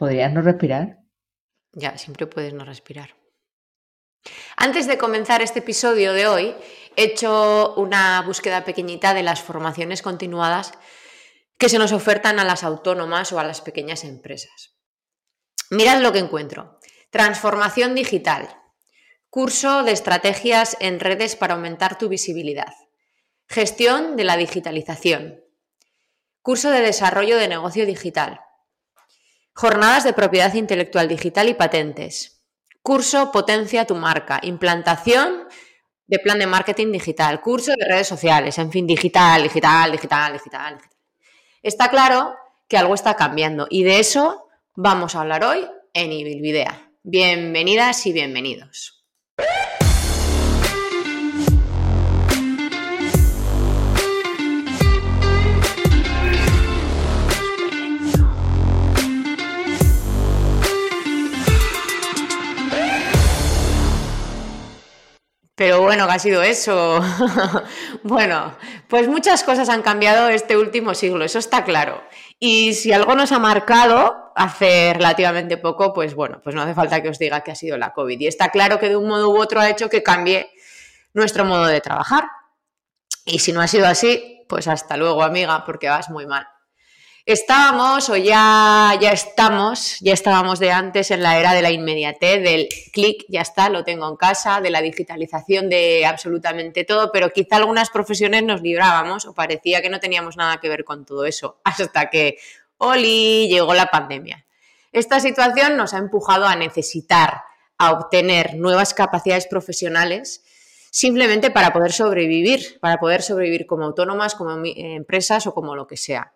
¿Podrías no respirar? Ya, siempre puedes no respirar. Antes de comenzar este episodio de hoy, he hecho una búsqueda pequeñita de las formaciones continuadas que se nos ofertan a las autónomas o a las pequeñas empresas. Mirad lo que encuentro. Transformación digital. Curso de estrategias en redes para aumentar tu visibilidad. Gestión de la digitalización. Curso de desarrollo de negocio digital. Jornadas de propiedad intelectual digital y patentes. Curso Potencia tu marca. Implantación de plan de marketing digital. Curso de redes sociales. En fin, digital, digital, digital, digital. digital. Está claro que algo está cambiando y de eso vamos a hablar hoy en Ibilvidea. Bienvenidas y bienvenidos. Pero bueno, ¿qué ha sido eso? bueno, pues muchas cosas han cambiado este último siglo, eso está claro. Y si algo nos ha marcado hace relativamente poco, pues bueno, pues no hace falta que os diga que ha sido la COVID. Y está claro que de un modo u otro ha hecho que cambie nuestro modo de trabajar. Y si no ha sido así, pues hasta luego, amiga, porque vas muy mal. Estábamos o ya, ya estamos, ya estábamos de antes en la era de la inmediatez, del clic, ya está, lo tengo en casa, de la digitalización de absolutamente todo, pero quizá algunas profesiones nos librábamos o parecía que no teníamos nada que ver con todo eso, hasta que, Oli, llegó la pandemia. Esta situación nos ha empujado a necesitar, a obtener nuevas capacidades profesionales simplemente para poder sobrevivir, para poder sobrevivir como autónomas, como empresas o como lo que sea.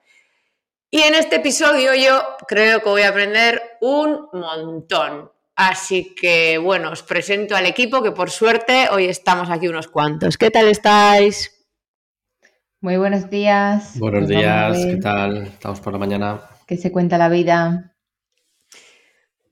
Y en este episodio yo creo que voy a aprender un montón. Así que bueno, os presento al equipo que por suerte hoy estamos aquí unos cuantos. ¿Qué tal estáis? Muy buenos días. Buenos días, ¿qué tal? Estamos por la mañana. ¿Qué se cuenta la vida?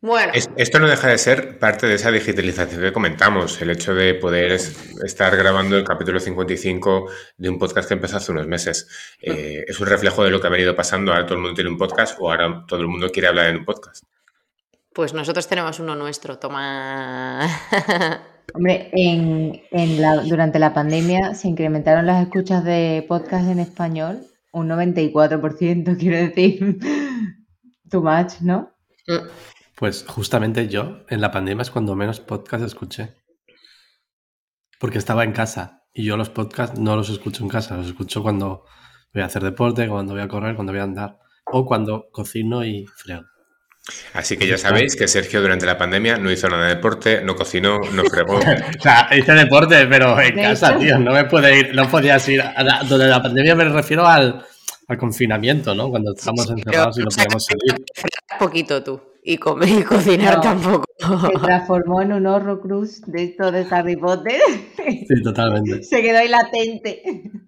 Bueno. esto no deja de ser parte de esa digitalización que comentamos, el hecho de poder estar grabando el capítulo 55 de un podcast que empezó hace unos meses. Eh, es un reflejo de lo que ha venido pasando. Ahora todo el mundo tiene un podcast o ahora todo el mundo quiere hablar en un podcast. Pues nosotros tenemos uno nuestro, toma. Hombre, en, durante la pandemia se incrementaron las escuchas de podcast en español un 94%, quiero decir. Too much, ¿no? Mm. Pues justamente yo, en la pandemia es cuando menos podcast escuché. Porque estaba en casa y yo los podcasts no los escucho en casa, los escucho cuando voy a hacer deporte, cuando voy a correr, cuando voy a andar o cuando cocino y frego. Así que ya sabéis que Sergio durante la pandemia no hizo nada de deporte, no cocinó, no fregó. o sea, hice deporte, pero en casa, tío, no me puede ir, no podías ir. A donde la pandemia me refiero al, al confinamiento, ¿no? Cuando estamos encerrados y no podemos salir. poquito tú y comer y cocinar tampoco. Se transformó en un horror cruz de esto de Harry Potter. Sí, totalmente. Se quedó ahí latente.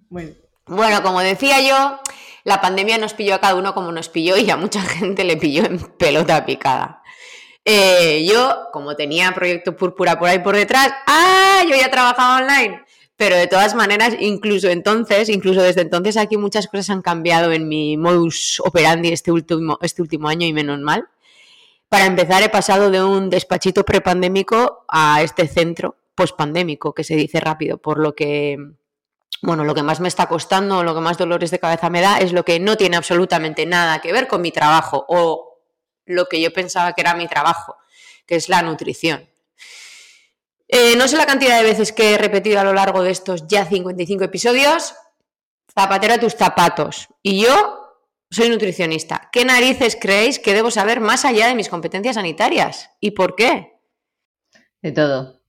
Bueno. bueno, como decía yo, la pandemia nos pilló a cada uno como nos pilló y a mucha gente le pilló en pelota picada. Eh, yo, como tenía Proyecto Púrpura por ahí por detrás, ¡ah! Yo ya trabajaba online. Pero de todas maneras, incluso entonces, incluso desde entonces aquí muchas cosas han cambiado en mi modus operandi este último, este último año y menos mal. Para empezar, he pasado de un despachito prepandémico a este centro pospandémico, que se dice rápido, por lo que, bueno, lo que más me está costando, lo que más dolores de cabeza me da, es lo que no tiene absolutamente nada que ver con mi trabajo o lo que yo pensaba que era mi trabajo, que es la nutrición. Eh, no sé la cantidad de veces que he repetido a lo largo de estos ya 55 episodios, zapatero a tus zapatos. Y yo soy nutricionista. ¿Qué narices creéis que debo saber más allá de mis competencias sanitarias? ¿Y por qué? De todo.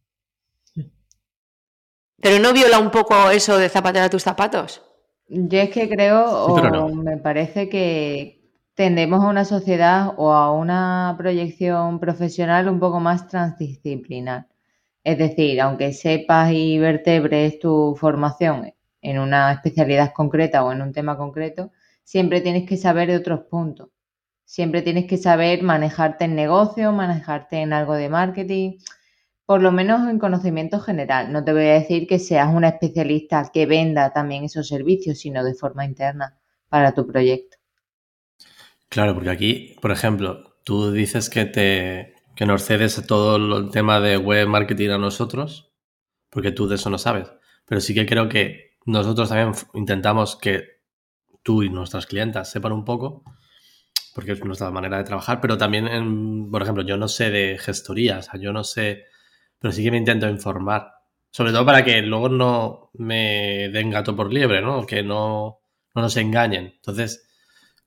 ¿Pero no viola un poco eso de zapatear a tus zapatos? Yo es que creo, o me parece que tendemos a una sociedad o a una proyección profesional un poco más transdisciplinar. Es decir, aunque sepas y vertebres tu formación en una especialidad concreta o en un tema concreto, siempre tienes que saber de otros puntos. Siempre tienes que saber manejarte en negocio, manejarte en algo de marketing, por lo menos en conocimiento general. No te voy a decir que seas una especialista que venda también esos servicios, sino de forma interna para tu proyecto. Claro, porque aquí, por ejemplo, tú dices que te que nos cedes todo el tema de web marketing a nosotros, porque tú de eso no sabes. Pero sí que creo que nosotros también intentamos que tú y nuestras clientas sepan un poco, porque es nuestra manera de trabajar, pero también, por ejemplo, yo no sé de gestoría, o sea, yo no sé, pero sí que me intento informar. Sobre todo para que luego no me den gato por liebre, ¿no? Que no, no nos engañen. Entonces,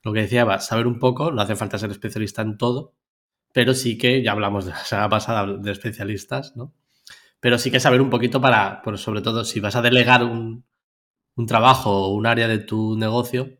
lo que decía, saber un poco, no hace falta ser especialista en todo, pero sí que, ya hablamos de la semana pasada de especialistas, ¿no? Pero sí que saber un poquito para, por sobre todo, si vas a delegar un, un trabajo o un área de tu negocio,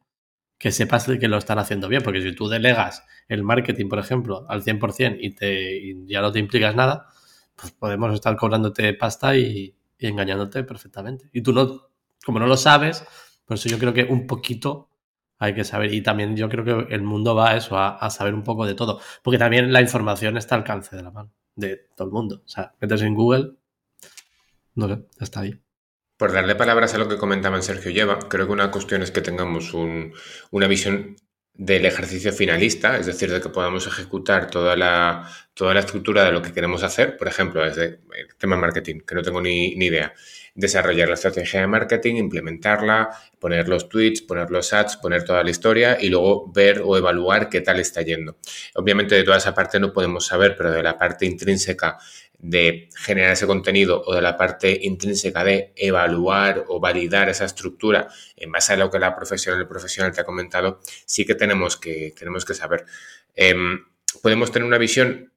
que sepas que lo están haciendo bien, porque si tú delegas el marketing, por ejemplo, al 100% y, te, y ya no te implicas nada, pues podemos estar cobrándote pasta y, engañándote perfectamente. Y tú no, como no lo sabes, por eso yo creo que un poquito hay que saber. Y también yo creo que el mundo va a eso, a, saber un poco de todo. Porque también la información está al alcance de la mano de todo el mundo. O sea, metes en Google, no sé, está ahí. Por darle palabras a lo que comentaba Sergio Lleva, creo que una cuestión es que tengamos una visión del ejercicio finalista, es decir, de que podamos ejecutar toda la, toda la estructura de lo que queremos hacer, por ejemplo, desde el tema marketing, que no tengo ni, ni idea desarrollar la estrategia de marketing, implementarla, poner los tweets, poner los ads, poner toda la historia y luego ver o evaluar qué tal está yendo. Obviamente de toda esa parte no podemos saber, pero de la parte intrínseca de generar ese contenido o de la parte intrínseca de evaluar o validar esa estructura en base a lo que la profesional el profesional te ha comentado, sí que tenemos que, tenemos que saber. Em, podemos tener una visión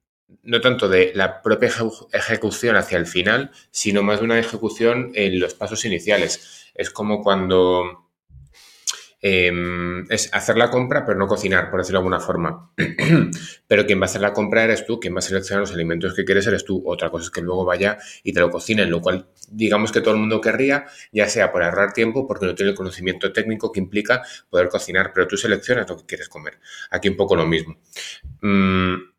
no tanto de la propia ejecución hacia el final, sino más de una ejecución en los pasos iniciales. Es como cuando em, es hacer la compra, pero no cocinar, por decirlo de alguna forma. pero quien va a hacer la compra eres tú, quien va a seleccionar los alimentos que quieres eres tú. Otra cosa es que luego vaya y te lo cocinen, lo cual digamos que todo el mundo querría, ya sea por ahorrar tiempo, porque no tiene el conocimiento técnico que implica poder cocinar, pero tú seleccionas lo que quieres comer. Aquí un poco lo mismo. Mm,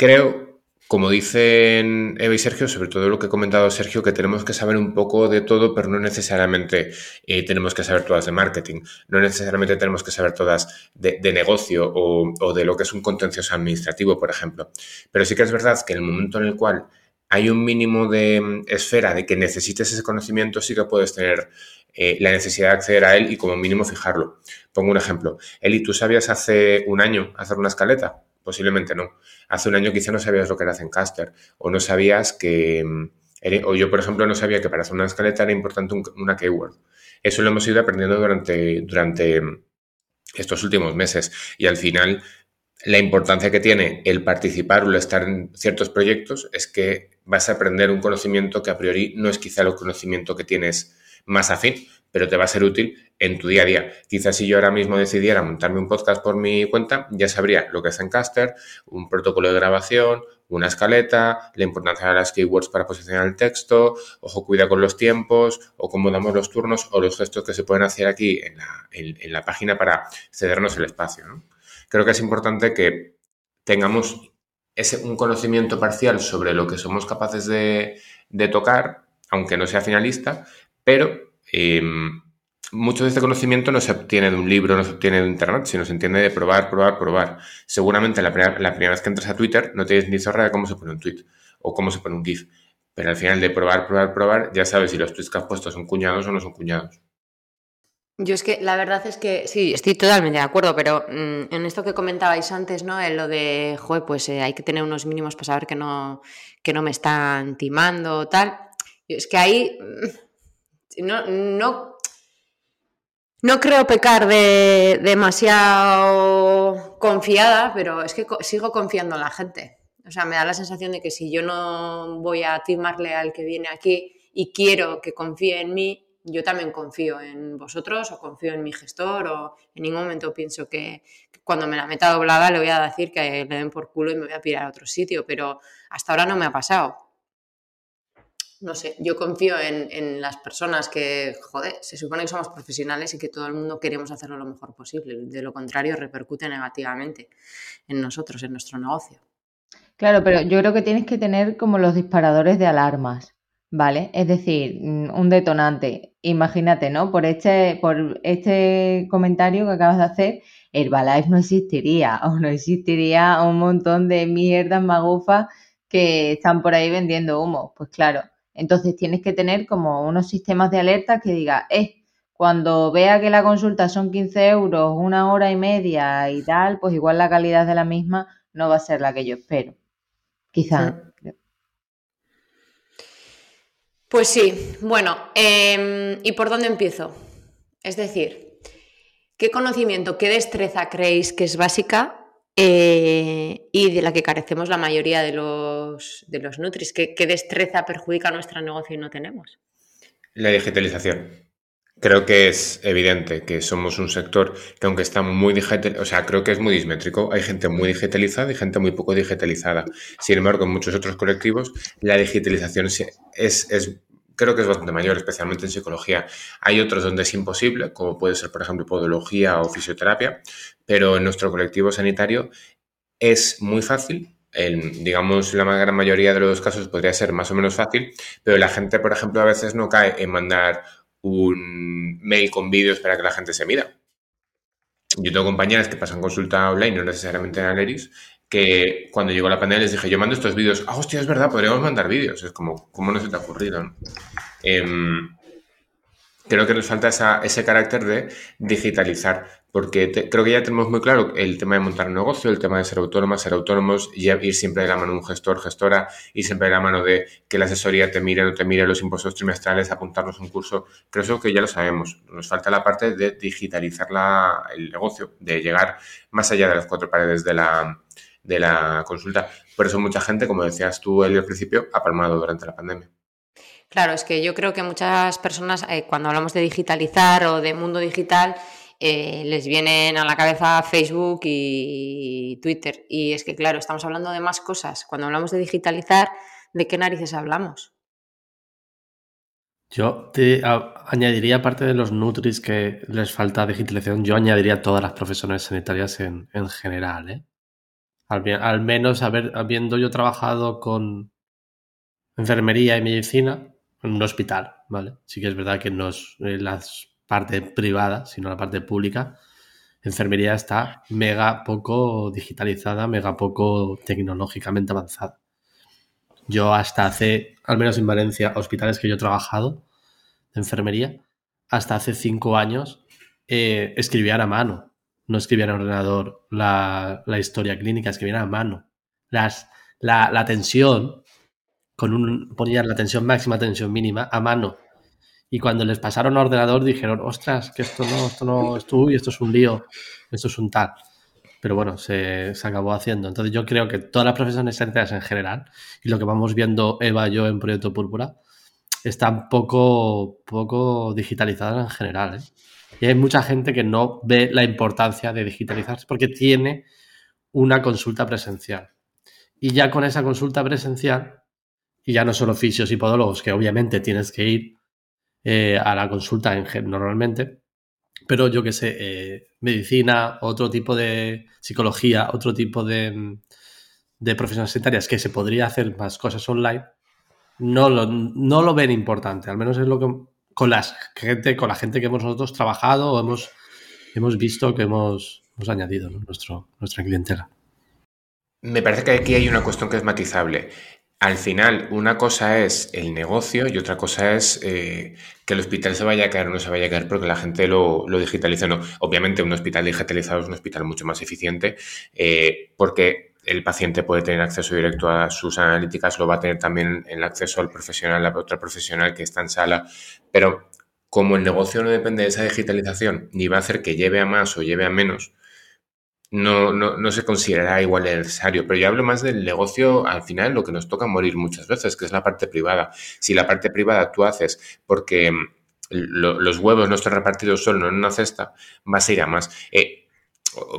Creo, como dicen Eva y Sergio, sobre todo lo que ha comentado Sergio, que tenemos que saber un poco de todo, pero no necesariamente eh, tenemos que saber todas de marketing, no necesariamente tenemos que saber todas de, negocio o, de lo que es un contencioso administrativo, por ejemplo. Pero sí que es verdad que en el momento en el cual hay un mínimo de mm, esfera de que necesites ese conocimiento, sí que puedes tener eh, la necesidad de acceder a él y como mínimo fijarlo. Pongo un ejemplo. Eli, ¿tú sabías hace un año hacer una escaleta? Posiblemente no. Hace un año quizá no sabías lo que era Zencaster o no sabías que... Mm, o yo, por ejemplo, no sabía que para hacer una escaleta era importante una keyword. Eso lo hemos ido aprendiendo durante, durante mm, estos últimos meses y al final la importancia que tiene el participar o el estar en ciertos proyectos es que vas a aprender un conocimiento que a priori no es quizá el conocimiento que tienes más afín, pero te va a ser útil en tu día a día. Quizás si yo ahora mismo decidiera montarme un podcast por mi cuenta, ya sabría lo que es Encaster, un protocolo de grabación, una escaleta, la importancia de las keywords para posicionar el texto, ojo, cuida con los tiempos, o cómo damos los turnos o los gestos que se pueden hacer aquí en la, página para cedernos el espacio. Creo que es importante que tengamos ese, un conocimiento parcial sobre lo que somos capaces de tocar, aunque no sea finalista, pero em, mucho de este conocimiento no se obtiene de un libro, no se obtiene de internet, sino se entiende de probar, probar, probar. Seguramente la primera, vez que entras a Twitter no tienes ni zorra de cómo se pone un tweet o cómo se pone un GIF. Pero al final de probar, probar, probar, ya sabes si los tweets que has puesto son cuñados o no son cuñados. Yo es que la verdad es que sí, estoy totalmente de acuerdo, pero mm, en esto que comentabais antes, ¿no? En lo de, joder, pues eh, hay que tener unos mínimos para saber que no, que no me están timando, tal. Es que ahí mm, no, no no creo pecar de demasiado confiada, pero es que sigo confiando en la gente. O sea, me da la sensación de que si yo no voy a timarle al que viene aquí y quiero que confíe en mí, yo también confío en vosotros o confío en mi gestor o en ningún momento pienso que cuando me la meta doblada le voy a decir que le den por culo y me voy a pirar a otro sitio, pero hasta ahora no me ha pasado no sé, yo confío en, las personas que, joder, se supone que somos profesionales y que todo el mundo queremos hacerlo lo mejor posible. De lo contrario, repercute negativamente en nosotros, en nuestro negocio. Claro, pero yo creo que tienes que tener como los disparadores de alarmas. ¿vale? Es decir, mm, un detonante. Imagínate, ¿no? Por este, por este comentario que acabas de hacer, Herbalife no existiría o no existiría un montón de mierdas magufas que están por ahí vendiendo humo. Pues claro, entonces tienes que tener como unos sistemas de alerta que diga, eh, cuando vea que la consulta son 15 euros, una hora y media y tal, pues igual la calidad de la misma no va a ser la que yo espero. Quizá. Pues sí, bueno, em, ¿y por dónde empiezo? Es decir, ¿qué conocimiento, qué destreza creéis que es básica eh, y de la que carecemos la mayoría de los, de los Nutris? ¿Qué, destreza perjudica nuestro negocio y no tenemos? La digitalización. Creo que es evidente que somos un sector que aunque está muy digital, o sea, creo que es muy dismétrico. Hay gente muy digitalizada y gente muy poco digitalizada. Sin embargo, en muchos otros colectivos la digitalización es, es creo que es bastante mayor, especialmente en psicología. Hay otros donde es imposible, como puede ser, por ejemplo, podología o fisioterapia, pero en nuestro colectivo sanitario es muy fácil. En, digamos, la gran mayoría de los casos podría ser más o menos fácil, pero la gente, por ejemplo, a veces no cae en mandar un mail con vídeos para que la gente se mida. Yo tengo compañeras que pasan consulta online, no necesariamente en Aleris, que cuando llegó la pandemia les dije, yo mando estos vídeos, ah, hostia, es verdad, podríamos mandar vídeos. Es como, ¿cómo no se te ha ocurrido? Em, creo que nos falta ese carácter de digitalizar, porque creo que ya tenemos muy claro el tema de montar un negocio, el tema de ser autónomas, ser autónomos, y ir siempre de la mano de un gestor, gestora, y siempre de la mano de que la asesoría te mire o no te mire los impuestos trimestrales, apuntarnos un curso. Creo que ya lo sabemos. Nos falta la parte de digitalizar el negocio, de llegar más allá de las cuatro paredes de la, de la consulta. Por eso mucha gente, como decías tú al principio, ha palmado durante la pandemia. Claro, es que yo creo que muchas personas, eh, cuando hablamos de digitalizar o de mundo digital, eh, les vienen a la cabeza Facebook y Twitter. Y es que, claro, estamos hablando de más cosas. Cuando hablamos de digitalizar, ¿de qué narices hablamos? Yo te añadiría, aparte de los Nutris que les falta digitalización, yo añadiría todas las profesiones sanitarias en, en general. ¿eh? Al, menos habiendo yo trabajado con enfermería y medicina en un hospital, ¿vale? Sí que es verdad que no es eh, la parte privada, sino la parte pública. Enfermería está mega poco digitalizada, mega poco tecnológicamente avanzada. Yo hasta hace, al menos en Valencia, hospitales que yo he trabajado de enfermería, hasta hace cinco años eh, escribían a mano no escribían en ordenador la, historia clínica, escribían a mano. Las, la, tensión, con un, ponían la tensión máxima, tensión mínima, a mano. Y cuando les pasaron a ordenador dijeron, ostras, que esto no, esto no es tú y esto es un lío, esto es un tal. Pero bueno, se, se acabó haciendo. Entonces yo creo que todas las profesiones sanitarias en general, y lo que vamos viendo Eva y yo en Proyecto Púrpura, están poco, poco digitalizadas en general. ¿eh? Y hay mucha gente que no ve la importancia de digitalizarse porque tiene una consulta presencial. Y ya con esa consulta presencial, y ya no solo fisios y podólogos, que obviamente tienes que ir eh, a la consulta en, normalmente, pero yo que sé, eh, medicina, otro tipo de psicología, otro tipo de, de profesiones sanitarias que se podría hacer más cosas online, no lo, no lo ven importante, al menos es lo que con, gente, con la gente que hemos nosotros trabajado o hemos, hemos visto que hemos, añadido nuestro, nuestra clientela. Me parece que aquí hay una cuestión que es matizable. Al final, una cosa es el negocio y otra cosa es eh, que el hospital se vaya a caer o no se vaya a caer porque la gente lo, lo digitaliza. No, obviamente un hospital digitalizado es un hospital mucho más eficiente eh, porque el paciente puede tener acceso directo a sus analíticas, lo va a tener también el acceso al profesional, la otra profesional que está en sala, pero como el negocio no depende de esa digitalización, ni va a hacer que lleve a más o lleve a menos, no, no, se considerará igual necesario. Pero yo hablo más del negocio, al final, lo que nos toca morir muchas veces, que es la parte privada. Si la parte privada tú haces porque mm, los huevos no están repartidos solo en una cesta, vas a ir a más. Eh,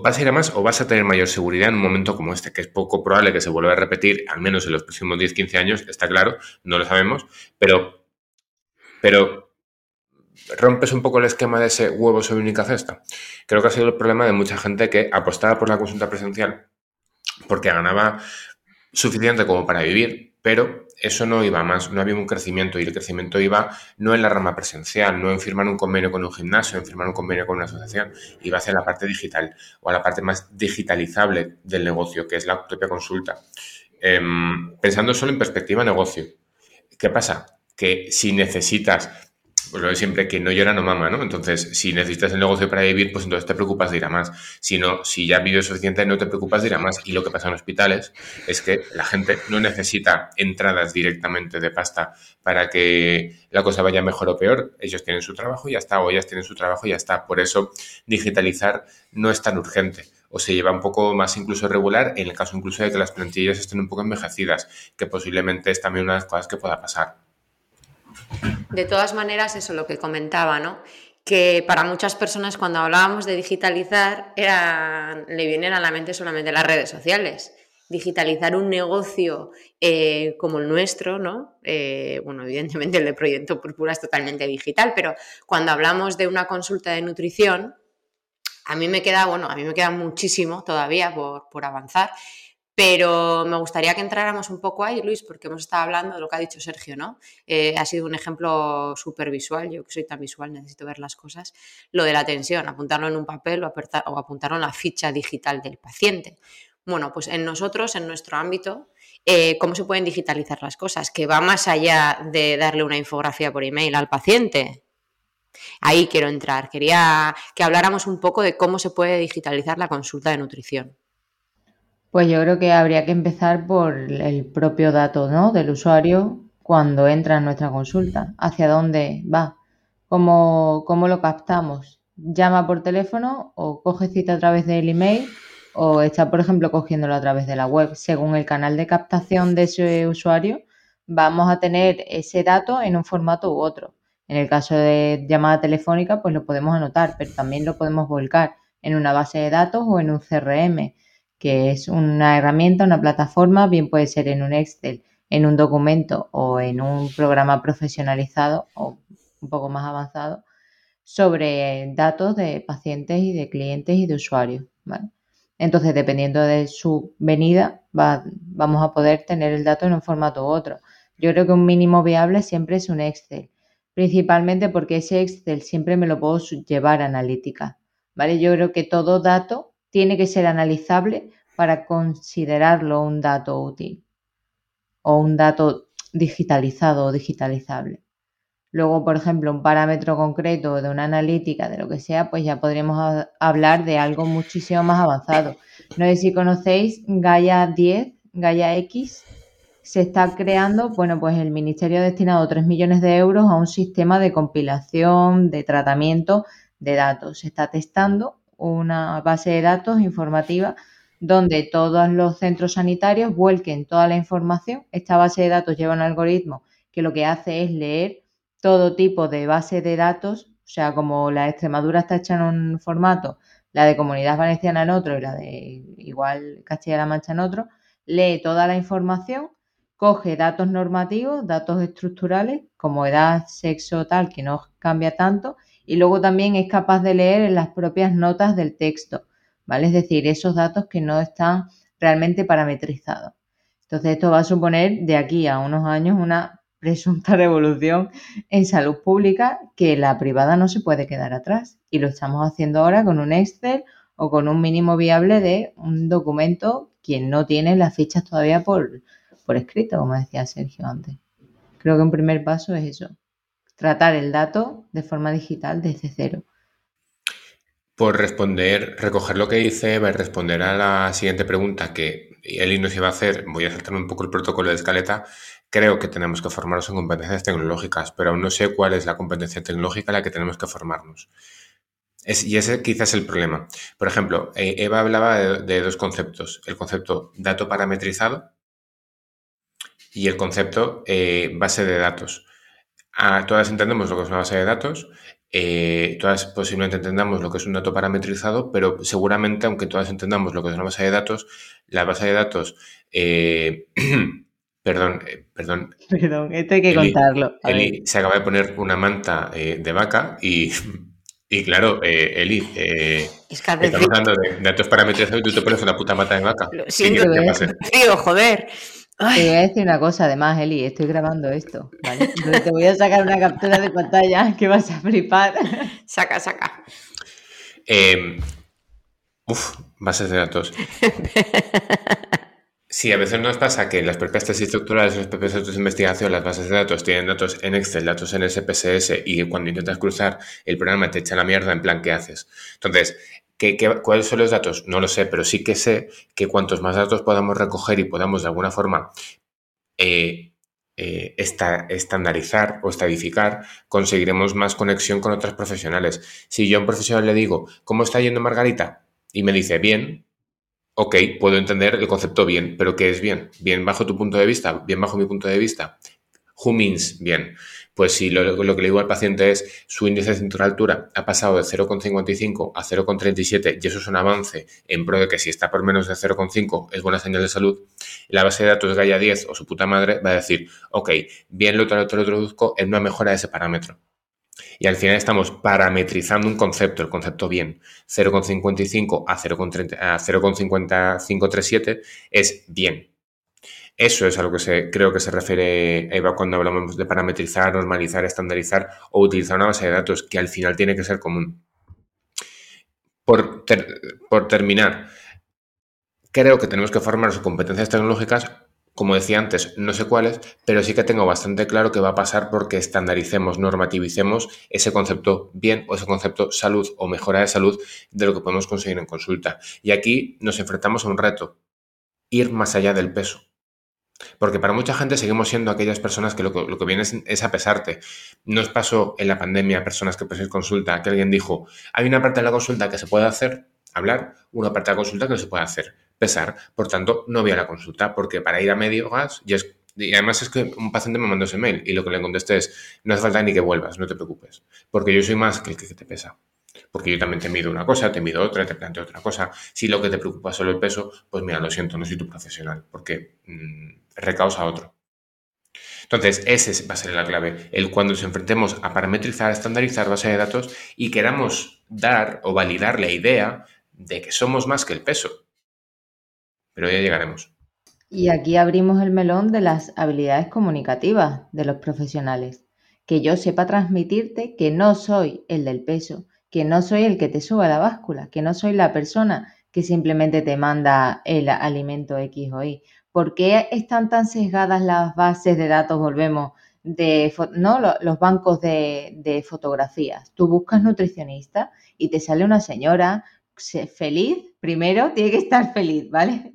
vas a ir a más o vas a tener mayor seguridad en un momento como este, que es poco probable que se vuelva a repetir, al menos en los próximos 10-15 años, está claro, no lo sabemos, pero, pero rompes un poco el esquema de ese huevo sobre única cesta. Creo que ha sido el problema de mucha gente que apostaba por la consulta presencial porque ganaba suficiente como para vivir pero eso no iba más, no había un crecimiento y el crecimiento iba no en la rama presencial, no en firmar un convenio con un gimnasio, en firmar un convenio con una asociación, iba hacia la parte digital o a la parte más digitalizable del negocio, que es la propia consulta. Em, pensando solo en perspectiva negocio, ¿qué pasa? Que si necesitas pues lo de siempre, que no llora no mama, ¿no? Entonces, si necesitas el negocio para vivir, pues entonces te preocupas de ir a más. Si no, si ya vives suficiente, no te preocupas de ir a más. Y lo que pasa en hospitales es que la gente no necesita entradas directamente de pasta para que la cosa vaya mejor o peor. Ellos tienen su trabajo y ya está, o ellas tienen su trabajo y ya está. Por eso, digitalizar no es tan urgente o se lleva un poco más incluso regular en el caso incluso de que las plantillas estén un poco envejecidas, que posiblemente es también una de las cosas que pueda pasar. De todas maneras, eso es lo que comentaba, ¿no? Que para muchas personas cuando hablábamos de digitalizar era, le vienen a la mente solamente las redes sociales. Digitalizar un negocio eh, como el nuestro, ¿no? Eh, bueno, evidentemente el de Proyecto Púrpura es totalmente digital, pero cuando hablamos de una consulta de nutrición, a mí me queda, bueno, a mí me queda muchísimo todavía por, por avanzar pero me gustaría que entráramos un poco ahí, Luis, porque hemos estado hablando de lo que ha dicho Sergio, ¿no? Eh, ha sido un ejemplo súper visual, yo que soy tan visual necesito ver las cosas. Lo de la atención, apuntarlo en un papel o, apuntarlo en la ficha digital del paciente. Bueno, pues en nosotros, en nuestro ámbito, eh, ¿cómo se pueden digitalizar las cosas? Que va más allá de darle una infografía por email al paciente. Ahí quiero entrar. Quería que habláramos un poco de cómo se puede digitalizar la consulta de nutrición. Pues yo creo que habría que empezar por el propio dato ¿no? del usuario cuando entra en nuestra consulta. ¿Hacia dónde va? ¿Cómo, ¿Cómo lo captamos? ¿Llama por teléfono o coge cita a través del email o está, por ejemplo, cogiéndolo a través de la web? Según el canal de captación de ese usuario, vamos a tener ese dato en un formato u otro. En el caso de llamada telefónica, pues lo podemos anotar, pero también lo podemos volcar en una base de datos o en un CRM que es una herramienta, una plataforma, bien puede ser en un Excel, en un documento o en un programa profesionalizado o un poco más avanzado sobre datos de pacientes y de clientes y de usuarios. Entonces, dependiendo de su venida, vamos a poder tener el dato en un formato u otro. Yo creo que un mínimo viable siempre es un Excel, principalmente porque ese Excel siempre me lo puedo llevar a analítica. ¿vale? Yo creo que todo dato tiene que ser analizable para considerarlo un dato útil o un dato digitalizado o digitalizable. Luego, por ejemplo, un parámetro concreto de una analítica, de lo que sea, pues ya podríamos hablar de algo muchísimo más avanzado. No sé si conocéis Gaia 10, Gaia X, se está creando, bueno, pues el Ministerio ha destinado 3 millones de euros a un sistema de compilación, de tratamiento de datos. Se está testando una base de datos informativa donde todos los centros sanitarios vuelquen toda la información. Esta base de datos lleva un algoritmo que lo que hace es leer todo tipo de base de datos, o sea, como la Extremadura está hecha en un formato, la de Comunidad Valenciana en otro y la de igual Castilla-La Mancha en otro, lee toda la información, coge datos normativos, datos estructurales, como edad, sexo, tal, que no cambia tanto, y luego también es capaz de leer en las propias notas del texto, ¿vale? Es decir, esos datos que no están realmente parametrizados. Entonces, esto va a suponer de aquí a unos años una presunta revolución en salud pública que la privada no se puede quedar atrás. Y lo estamos haciendo ahora con un Excel o con un mínimo viable de un documento quien no tiene las fichas todavía por, por escrito, como decía Sergio antes. Creo que un primer paso es eso tratar el dato de forma digital desde cero. Por responder, recoger lo que dice Eva y responder a la siguiente pregunta que Eli nos iba a hacer, voy a saltarme un poco el protocolo de escaleta, creo que tenemos que formarnos en competencias tecnológicas, pero aún no sé cuál es la competencia tecnológica en la que tenemos que formarnos. y ese quizás es el problema. Por ejemplo, eh, Eva hablaba de, dos conceptos, el concepto dato parametrizado y el concepto eh, base de datos todas entendemos lo que es una base de datos, eh, todas posiblemente entendamos lo que es un dato parametrizado, pero seguramente, aunque todas entendamos lo que es una base de datos, la base de datos, eh, perdón, eh, perdón. Perdón, esto hay que contarlo. Eli se acaba de poner una manta de vaca y, y claro, Eli, estamos hablando de datos parametrizados y tú te pones una puta manta de vaca. Lo siento, frío, joder. Te voy a decir una cosa, además, Eli, estoy grabando esto, ¿vale? te voy a sacar una captura de pantalla que vas a flipar. Saca, saca. Eh, uf, bases de datos. Sí, a veces nos pasa que las propias tesis estructurales, las propias de investigación, las bases de datos tienen datos en Excel, datos en SPSS y cuando intentas cruzar el programa te echa la mierda en plan, ¿qué haces? Entonces, ¿qué, cuáles son los datos? No lo sé, pero sí que sé que cuantos más datos podamos recoger y podamos de alguna forma eh, eh, estandarizar o estadificar, conseguiremos más conexión con otros profesionales. Si yo a un profesional le digo, ¿cómo está yendo Margarita? Y me dice, bien, ok, puedo entender el concepto bien, pero ¿qué es bien? ¿Bien bajo tu punto de vista? ¿Bien bajo mi punto de vista? Who means bien? Pues si lo, que le digo al paciente es su índice de cintura-altura ha pasado de 0,55 a 0,37 y eso es un avance en pro de que si está por menos de 0,5 es buena señal de salud, la base de datos Gaia 10 o su puta madre va a decir, ok, bien lo, lo, lo introduzco en una mejora de ese parámetro. Y al final estamos parametrizando un concepto, el concepto bien. 0,55 a 0,5537 es bien. Eso es a lo que se, creo que se refiere Eva cuando hablamos de parametrizar, normalizar, estandarizar o utilizar una base de datos que al final tiene que ser común. Por, por terminar, creo que tenemos que formar sus competencias tecnológicas como decía antes, no sé cuáles, pero sí que tengo bastante claro que va a pasar porque estandaricemos, normativicemos ese concepto bien o ese concepto salud o mejora de salud de lo que podemos conseguir en consulta. Y aquí nos enfrentamos a un reto, ir más allá del peso. Porque para mucha gente seguimos siendo aquellas personas que lo, que viene es, a pesarte. Nos pasó en la pandemia personas que en consulta, que alguien dijo, hay una parte de la consulta que se puede hacer, hablar, una parte de la consulta que no se puede hacer pesar. Por tanto, no voy a la consulta porque para ir a medio gas, y, es, además es que un paciente me mandó ese mail y lo que le contesté es, no hace falta ni que vuelvas, no te preocupes, porque yo soy más que el que te pesa. Porque yo también te mido una cosa, te mido otra, te planteo otra cosa. Si lo que te preocupa es solo el peso, pues mira, lo siento, no soy tu profesional, porque mmm, recausa otro. Entonces, ese va a ser la clave. El cuando nos enfrentemos a parametrizar, estandarizar base de datos y queramos dar o validar la idea de que somos más que el peso pero ya llegaremos. Y aquí abrimos el melón de las habilidades comunicativas de los profesionales. Que yo sepa transmitirte que no soy el del peso, que no soy el que te suba la báscula, que no soy la persona que simplemente te manda el alimento X o Y. ¿Por qué están tan sesgadas las bases de datos? Volvemos de ¿no? los bancos de, de fotografías. Tú buscas nutricionista y te sale una señora feliz, primero tiene que estar feliz, ¿vale?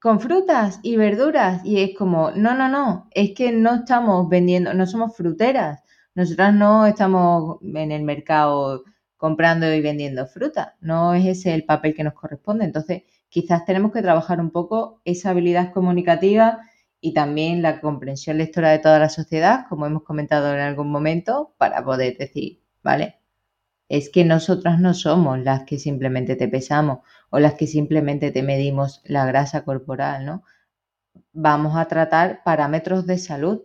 Con frutas y verduras. Y es como, no, no, no, es que no estamos vendiendo, no somos fruteras. Nosotras no estamos en el mercado comprando y vendiendo fruta. No es ese el papel que nos corresponde. Entonces, quizás tenemos que trabajar un poco esa habilidad comunicativa y también la comprensión lectora de toda la sociedad, como hemos comentado en algún momento, para poder decir, ¿vale? es que nosotras no somos las que simplemente te pesamos o las que simplemente te medimos la grasa corporal, ¿no? Vamos a tratar parámetros de salud,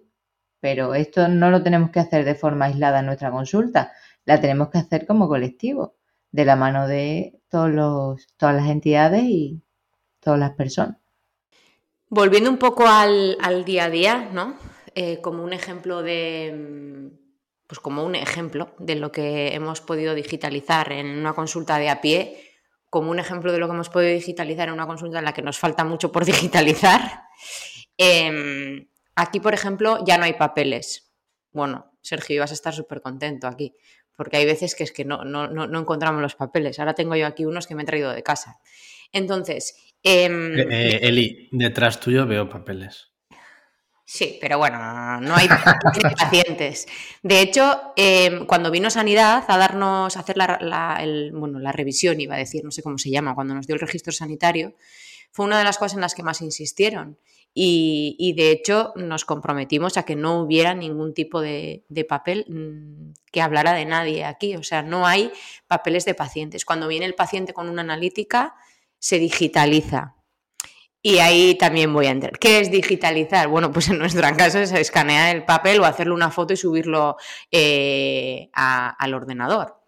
pero esto no lo tenemos que hacer de forma aislada en nuestra consulta, la tenemos que hacer como colectivo, de la mano de todos los, todas las entidades y todas las personas. Volviendo un poco al, día a día, ¿no? Eh, como un ejemplo de, pues como un ejemplo de lo que hemos podido digitalizar en una consulta de a pie, como un ejemplo de lo que hemos podido digitalizar en una consulta en la que nos falta mucho por digitalizar. Em, aquí, por ejemplo, ya no hay papeles. Bueno, Sergio, ibas a estar súper contento aquí, porque hay veces que es que no, no, no, encontramos los papeles. Ahora tengo yo aquí unos que me he traído de casa. Entonces... Em, eh, eh, Eli, detrás tuyo veo papeles. Sí, pero bueno, no hay pacientes. De hecho, em, cuando vino Sanidad a darnos, a hacer la, bueno, la revisión, iba a decir, no sé cómo se llama, cuando nos dio el registro sanitario, fue una de las cosas en las que más insistieron. Y, de hecho nos comprometimos a que no hubiera ningún tipo de, papel mm, que hablara de nadie aquí. O sea, no hay papeles de pacientes. Cuando viene el paciente con una analítica, se digitaliza. Y ahí también voy a entrar. ¿Qué es digitalizar? Bueno, pues en nuestro caso es escanear el papel o hacerle una foto y subirlo eh, al ordenador.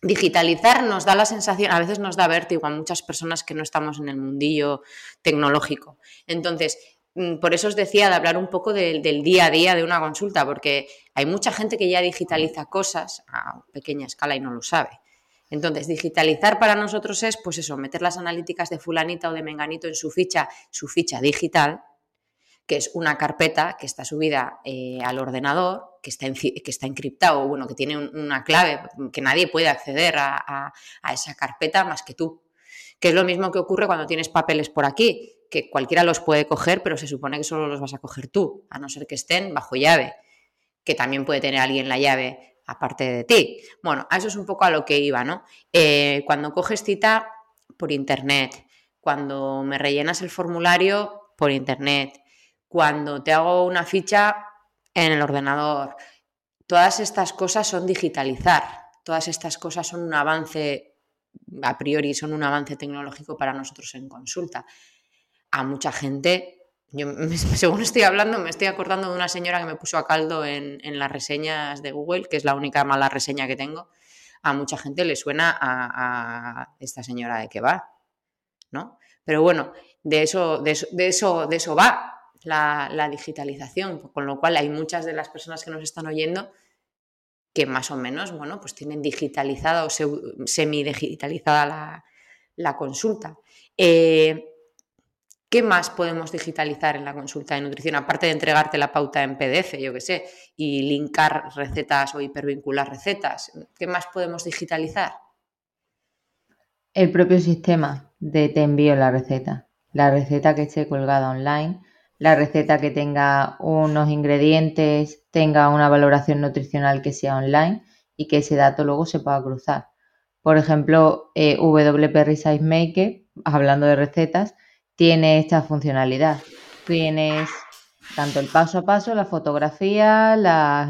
Digitalizar nos da la sensación, a veces nos da vértigo a muchas personas que no estamos en el mundillo tecnológico. Entonces, mm, por eso os decía de hablar un poco del día a día de una consulta, porque hay mucha gente que ya digitaliza cosas a pequeña escala y no lo sabe. Entonces, digitalizar para nosotros es, pues eso, meter las analíticas de fulanita o de menganito en su ficha, su ficha digital, que es una carpeta que está subida eh, al ordenador, que está, que está encriptado, bueno, que tiene una clave, que nadie puede acceder a, esa carpeta más que tú. Que es lo mismo que ocurre cuando tienes papeles por aquí, que cualquiera los puede coger, pero se supone que solo los vas a coger tú, a no ser que estén bajo llave, que también puede tener alguien la llave aparte de ti. Bueno, a eso es un poco a lo que iba, ¿no? Eh, cuando coges cita por internet, cuando me rellenas el formulario por internet, cuando te hago una ficha en el ordenador. Todas estas cosas son digitalizar, todas estas cosas son un avance, a priori son un avance tecnológico para nosotros en consulta. A mucha gente, yo según estoy hablando, me estoy acordando de una señora que me puso a caldo en, las reseñas de Google, que es la única mala reseña que tengo. A mucha gente le suena a, a esta señora de qué va, ¿no? Pero bueno, de eso, de eso, de eso, de eso va la, digitalización, con lo cual hay muchas de las personas que nos están oyendo que más o menos, bueno, pues tienen digitalizada o semi-digitalizada la, consulta. Eh, ¿Qué más podemos digitalizar en la consulta de nutrición? Aparte de entregarte la pauta en PDF, yo qué sé, y linkar recetas o hipervincular recetas, ¿qué más podemos digitalizar? El propio sistema de te envío la receta. La receta que esté colgada online la receta que tenga unos ingredientes, tenga una valoración nutricional que sea online y que ese dato luego se pueda cruzar. Por ejemplo, eh, WP Resize Maker, hablando de recetas, tiene esta funcionalidad. Tienes tanto el paso a paso, la fotografía,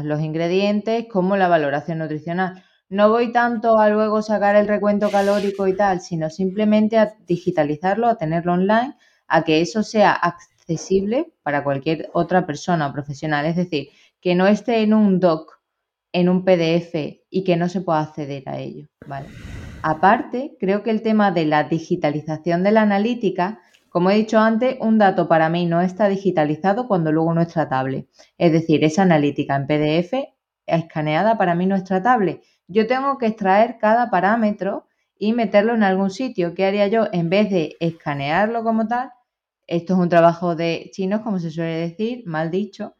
los ingredientes, como la valoración nutricional. No voy tanto a luego sacar el recuento calórico y tal, sino simplemente a digitalizarlo, a tenerlo online, a que eso sea accesible para cualquier otra persona o profesional. Es decir, que no esté en un doc, en un PDF y que no se pueda acceder a ello. Aparte, creo que el tema de la digitalización de la analítica, como he dicho antes, un dato para mí no está digitalizado cuando luego no es tratable. Es decir, esa analítica en PDF escaneada para mí no es tratable. Yo tengo que extraer cada parámetro y meterlo en algún sitio. ¿Qué haría yo? En vez de escanearlo como tal, esto es un trabajo de chinos, como se suele decir, mal dicho,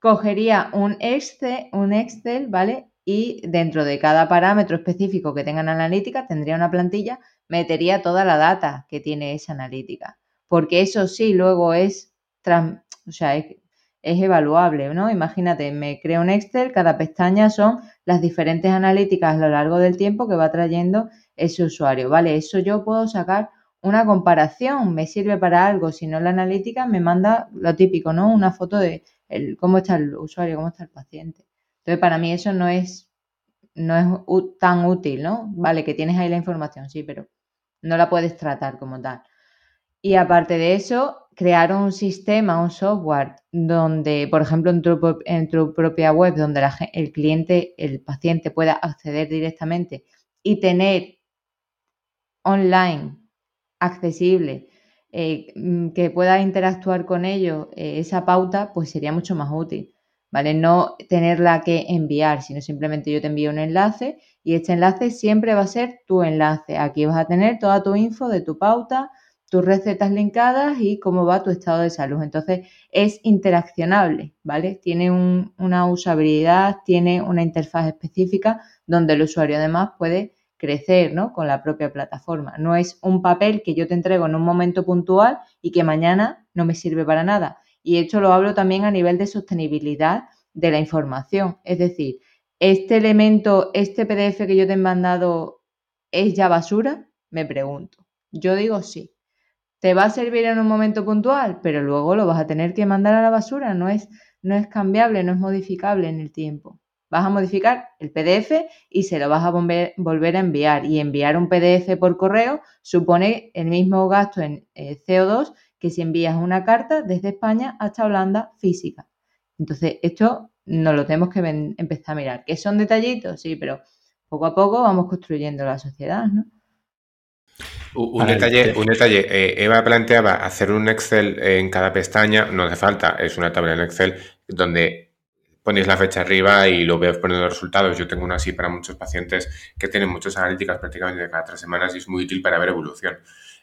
cogería un Excel, un Excel, ¿vale? Y dentro de cada parámetro específico que tengan analítica, tendría una plantilla, metería toda la data que tiene esa analítica. Porque eso sí, luego es, o sea, es, es evaluable, ¿no? Imagínate, me creo un Excel, cada pestaña son las diferentes analíticas a lo largo del tiempo que va trayendo ese usuario, ¿vale? Eso yo puedo sacar una comparación me sirve para algo, si no la analítica me manda lo típico, ¿no? Una foto de cómo está el usuario, cómo está el paciente. Entonces, para mí eso no es, no es tan útil, ¿no? Vale, que tienes ahí la información, sí, pero no la puedes tratar como tal. Y aparte de eso, crear un sistema, un software donde, por ejemplo, en tu, en tu propia web, donde el cliente, el paciente pueda acceder directamente y tener online accesible, eh, mm, que pueda interactuar con ellos eh, esa pauta, pues sería mucho más útil, ¿vale? No tenerla que enviar, sino simplemente yo te envío un enlace y este enlace siempre va a ser tu enlace. Aquí vas a tener toda tu info de tu pauta, tus recetas linkadas y cómo va tu estado de salud. Entonces es interaccionable, ¿vale? Tiene una usabilidad, tiene una interfaz específica donde el usuario además puede crecer ¿no? con la propia plataforma. No es un papel que yo te entrego en un momento puntual y que mañana no me sirve para nada. Y esto lo hablo también a nivel de sostenibilidad de la información. Es decir, ¿este elemento, este PDF que yo te he mandado es ya basura? Me pregunto. Yo digo sí. Te va a servir en un momento puntual, pero luego lo vas a tener que mandar a la basura. No es, no es cambiable, no es modificable en el tiempo. Vas a modificar el PDF y se lo vas a volver a enviar. Y enviar un PDF por correo supone el mismo gasto en eh, CO2 que si envías una carta desde España hasta Holanda física. Entonces, esto no lo tenemos que empezar a mirar. ¿Que son detallitos? Sí, pero poco a poco vamos construyendo la sociedad, ¿no? Un detalle, un detalle. Eh, Eva planteaba hacer un Excel en cada pestaña, no hace falta, es una tabla en Excel donde ponéis la fecha arriba y lo veo poniendo resultados. Yo tengo una así para muchos pacientes que tienen muchas analíticas prácticamente cada tres semanas y es muy útil para ver evolución.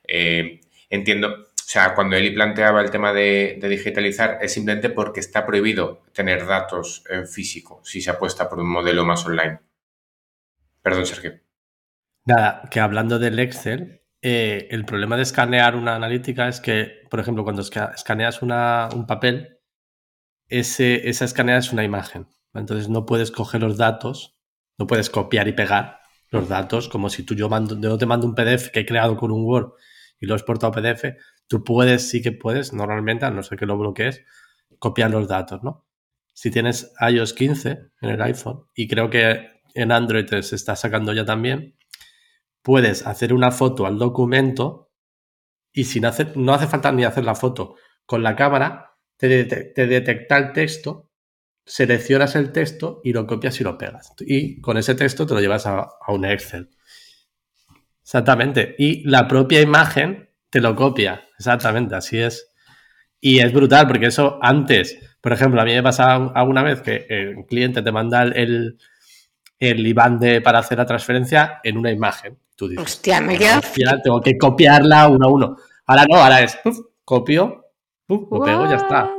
Eh, entiendo, o sea, cuando Eli planteaba el tema de, de, digitalizar es simplemente porque está prohibido tener datos en físico si se apuesta por un modelo más online. Perdón, Sergio. Nada, que hablando del Excel, eh, el problema de escanear una analítica es que, por ejemplo, cuando escaneas un papel, ese, esa escaneada es una imagen. Entonces no puedes coger los datos, no puedes copiar y pegar los datos, como si tú yo, mando, te mando un PDF que he creado con un Word y lo he exportado a PDF, tú puedes, sí que puedes, normalmente, a no ser que lo bloquees, copiar los datos, ¿no? Si tienes iOS 15 en el iPhone, y creo que en Android se está sacando ya también, puedes hacer una foto al documento y sin hacer, no hace falta ni hacer la foto. Con la cámara te, detecta el texto, seleccionas el texto y lo copias y lo pegas. Y con ese texto te lo llevas a, un Excel. Exactamente. Y la propia imagen te lo copia. Exactamente, así es. Y es brutal porque eso antes, por ejemplo, a mí me pasa alguna vez que el cliente te manda el, el IBAN de, para hacer la transferencia en una imagen. Hostia, me queda. tengo que copiarla uno a uno. Ahora no, ahora es copio, lo pego, ya está.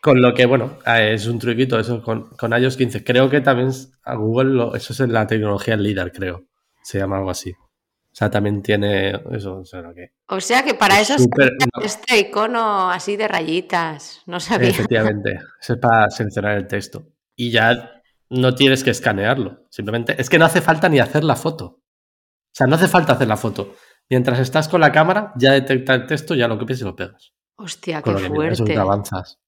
Con lo que, bueno, eh, es un truquito eso con, con iOS 15. Creo que también a Google, eso es en la tecnología líder, creo. Se llama algo así. O sea, también tiene eso. O sea, que, o sea que para eso es este icono así de rayitas. No sabía. Efectivamente. Eso es para seleccionar el texto. Y ya no tienes que escanearlo. Simplemente es que no hace falta ni hacer la foto. O sea, no hace falta hacer la foto. Mientras estás con la cámara, ya detecta el texto, ya lo copias y lo pegas. Hostia, qué fuerte. avanzas.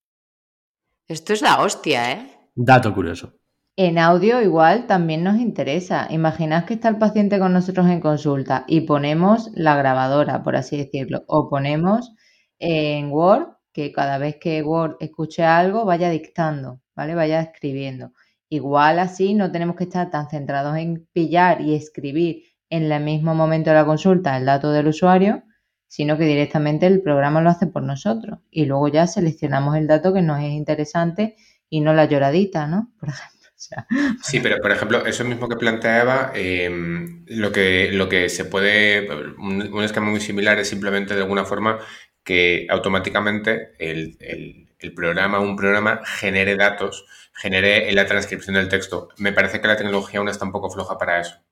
Esto es la hostia, ¿eh? Dato curioso. En audio igual también nos interesa. Imaginad que está el paciente con nosotros en consulta y ponemos la grabadora, por así decirlo, o ponemos en Word que cada vez que Word escuche algo vaya dictando, ¿vale? Vaya escribiendo. Igual así no tenemos que estar tan centrados en pillar y escribir en el mismo momento de la consulta el dato del usuario, sino que directamente el programa lo hace por nosotros y luego ya seleccionamos el dato que nos es interesante y no la lloradita, ¿no? Por ejemplo. Sí, pero por ejemplo, eso mismo que planteaba, em, lo, que, lo que se puede, un, esquema muy similar es simplemente de alguna forma que automáticamente el, el programa, un programa genere datos, genere la transcripción del texto. Me parece que la tecnología aún está un poco floja para eso